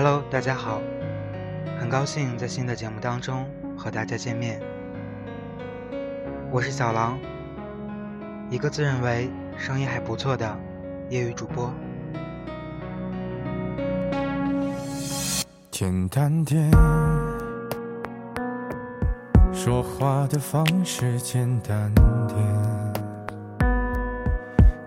Hello，大家好，很高兴在新的节目当中和大家见面。我是小狼，一个自认为声音还不错的业余主播。简单点，说话的方式简单点。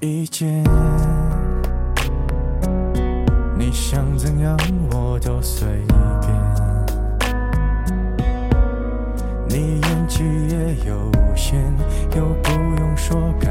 意见，你想怎样我都随便。你演技也有限，又不用说感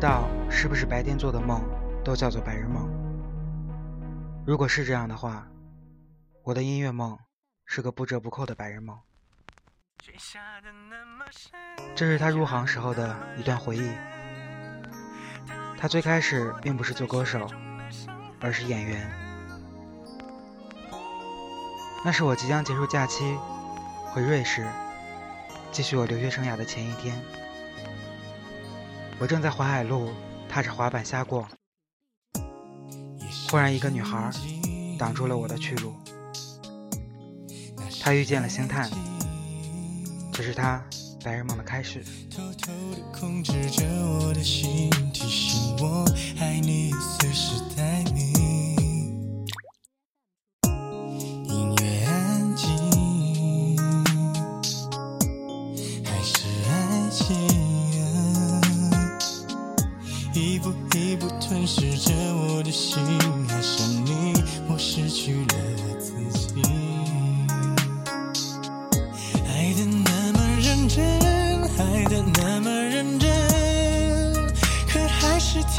知道是不是白天做的梦都叫做白日梦。如果是这样的话，我的音乐梦是个不折不扣的白日梦。这是他入行时候的一段回忆。他最开始并不是做歌手，而是演员。那是我即将结束假期回瑞士，继续我留学生涯的前一天。我正在淮海路踏着滑板瞎逛。忽然，一个女孩挡住了我的去路。她遇见了星探，这是她白日梦的开始。你随时待命，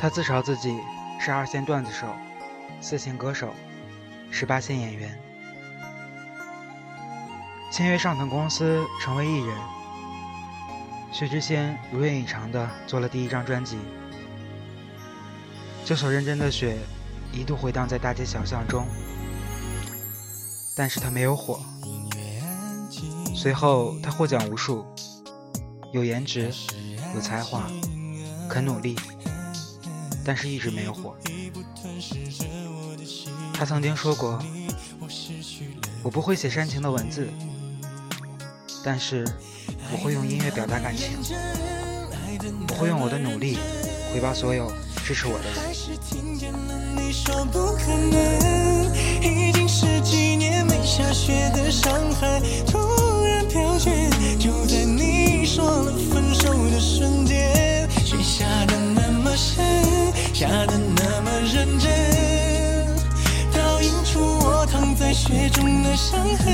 他自嘲自己是二线段子手、四线歌手、十八线演员，签约上腾公司成为艺人。薛之谦如愿以偿地做了第一张专辑。这首认真的雪一度回荡在大街小巷中，但是他没有火。随后他获奖无数，有颜值，有才华，肯努力。但是一直没有火。他曾经说过：“我不会写煽情的文字，但是我会用音乐表达感情。我会用我的努力回报所有支持我的人。”下雪的上海，突然飘雪，就在你说了分手的瞬下的那么认真，倒映出我躺在雪中的伤痕。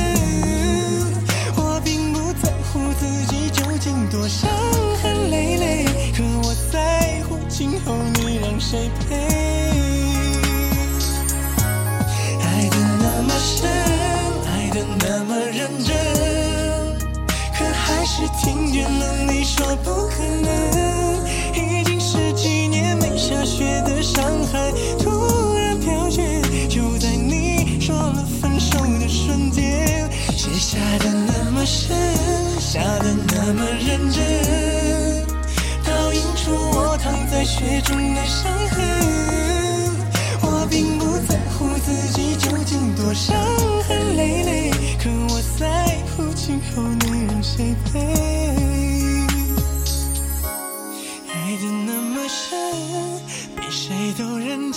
我并不在乎自己究竟多伤痕累累，可我在乎今后你让谁陪。爱的那么深，爱的那么认真，可还是听见了你说不可能。雪的上海，突然飘雪，就在你说了分手的瞬间，雪下的那么深，下的那么认真，倒映出我躺在雪中的伤痕。我并不在乎自己究竟多伤痕累累，可我在乎今后你让谁陪。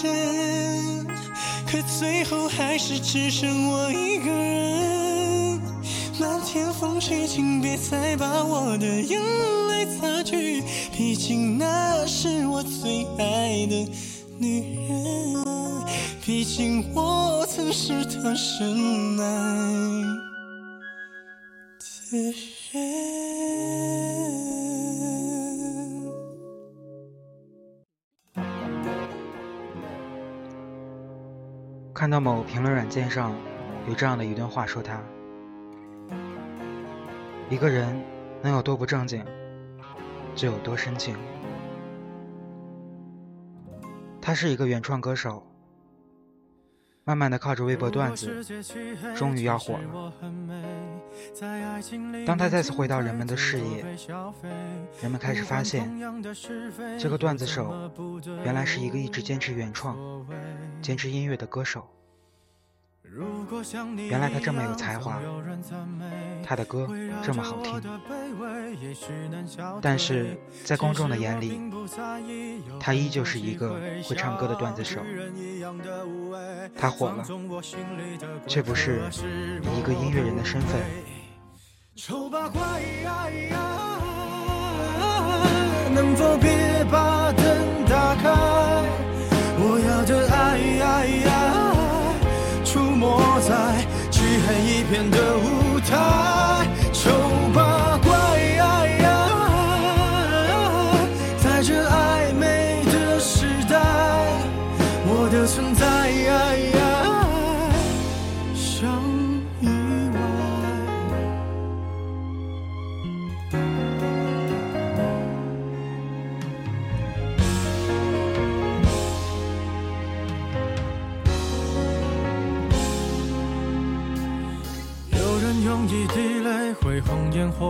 真，可最后还是只剩我一个人。漫天风雪，请别再把我的眼泪擦去，毕竟那是我最爱的女人，毕竟我曾是她深爱的人。看到某评论软件上有这样的一段话，说他一个人能有多不正经，就有多深情。他是一个原创歌手，慢慢的靠着微博段子，终于要火了。当他再次回到人们的视野，人们开始发现，这个段子手原来是一个一直坚持原创、坚持音乐的歌手。原来他这么有才华，他的歌这么好听，但是在公众的眼里，他依旧是一个会唱歌的段子手。他火了，却不是以一个音乐人的身份。能否别把片的舞台，丑八怪，在这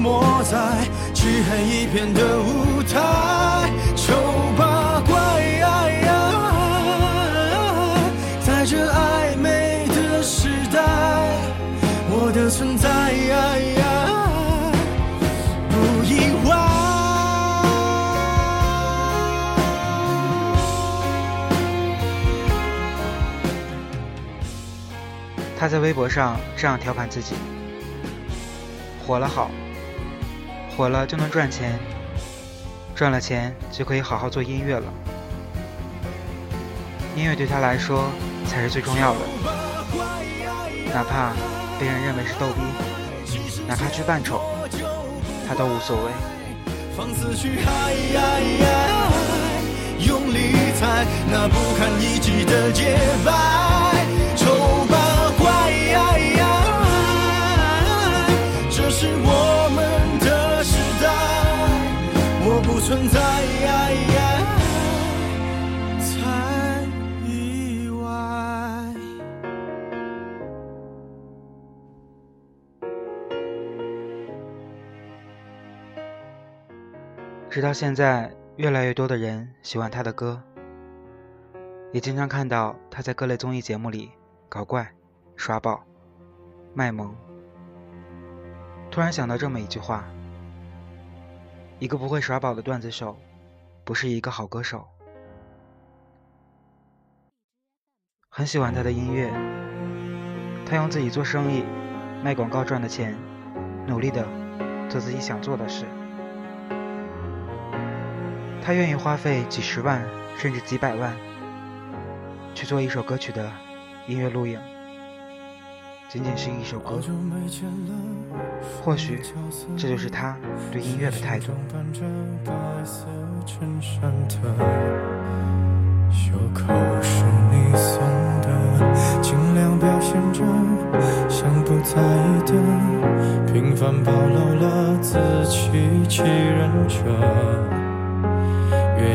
没在漆黑一片的舞台，丑八怪，在这暧昧的时代，我的存在不意外。他在微博上这样调侃自己：火了好。火了就能赚钱，赚了钱就可以好好做音乐了。音乐对他来说才是最重要的，哪怕被人认为是逗逼，哪怕去扮丑，他都无所谓。用力踩那不堪一击的洁白，丑八怪，这是我们存在，才意外。直到现在，越来越多的人喜欢他的歌，也经常看到他在各类综艺节目里搞怪、刷爆、卖萌。突然想到这么一句话。一个不会耍宝的段子手，不是一个好歌手。很喜欢他的音乐，他用自己做生意、卖广告赚的钱，努力的做自己想做的事。他愿意花费几十万甚至几百万，去做一首歌曲的音乐录影。仅仅是一首歌，或许这就是他对音乐的态度。袖口是你送的，尽量表现着像不在意的，平凡暴露了自欺欺人者。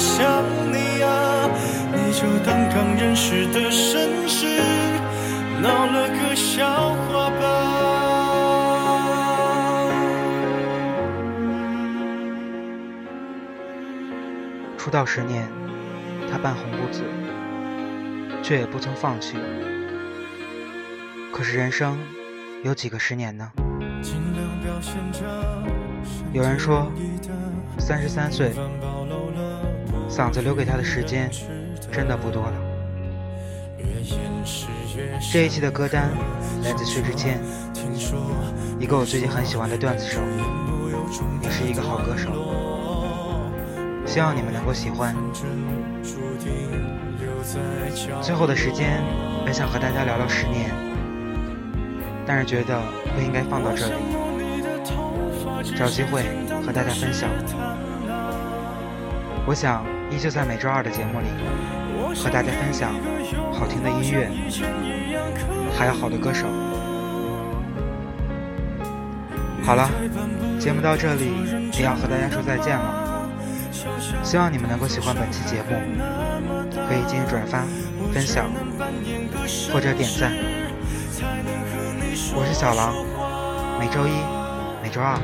想你啊，你就当刚认识的绅士，闹了个笑话吧。出道十年，他半红不紫。却也不曾放弃。可是人生有几个十年呢？有人说，三十三岁，嗓子留给他的时间真的不多了。这一期的歌单来自薛之谦，一个我最近很喜欢的段子手。也是一个好歌手。希望你们能够喜欢。最后的时间，本想和大家聊聊十年，但是觉得不应该放到这里，找机会和大家分享。我想依旧在每周二的节目里和大家分享好听的音乐，还有好的歌手。好了，节目到这里也要和大家说再见了。希望你们能够喜欢本期节目，可以进行转发、分享或者点赞。我是小狼，每周一、每周二，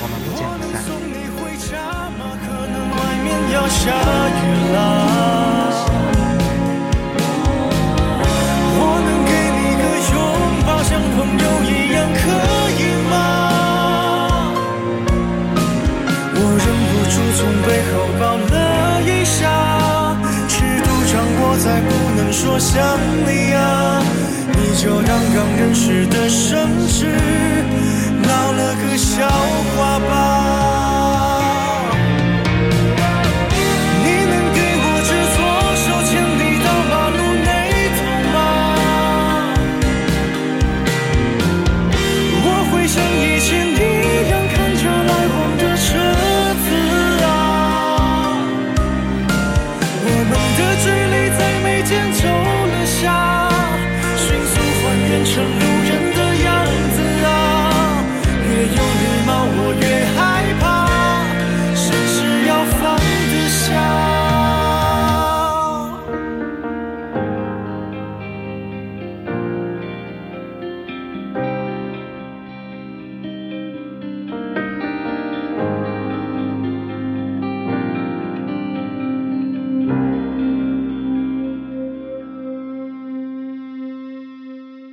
我们不见不散。要下雨了，我能给你个拥抱，像朋友一样，可以吗？我忍不住从背后抱了一下，尺度掌握在不能说想你啊，你就当刚认识的生日，闹了个笑话吧。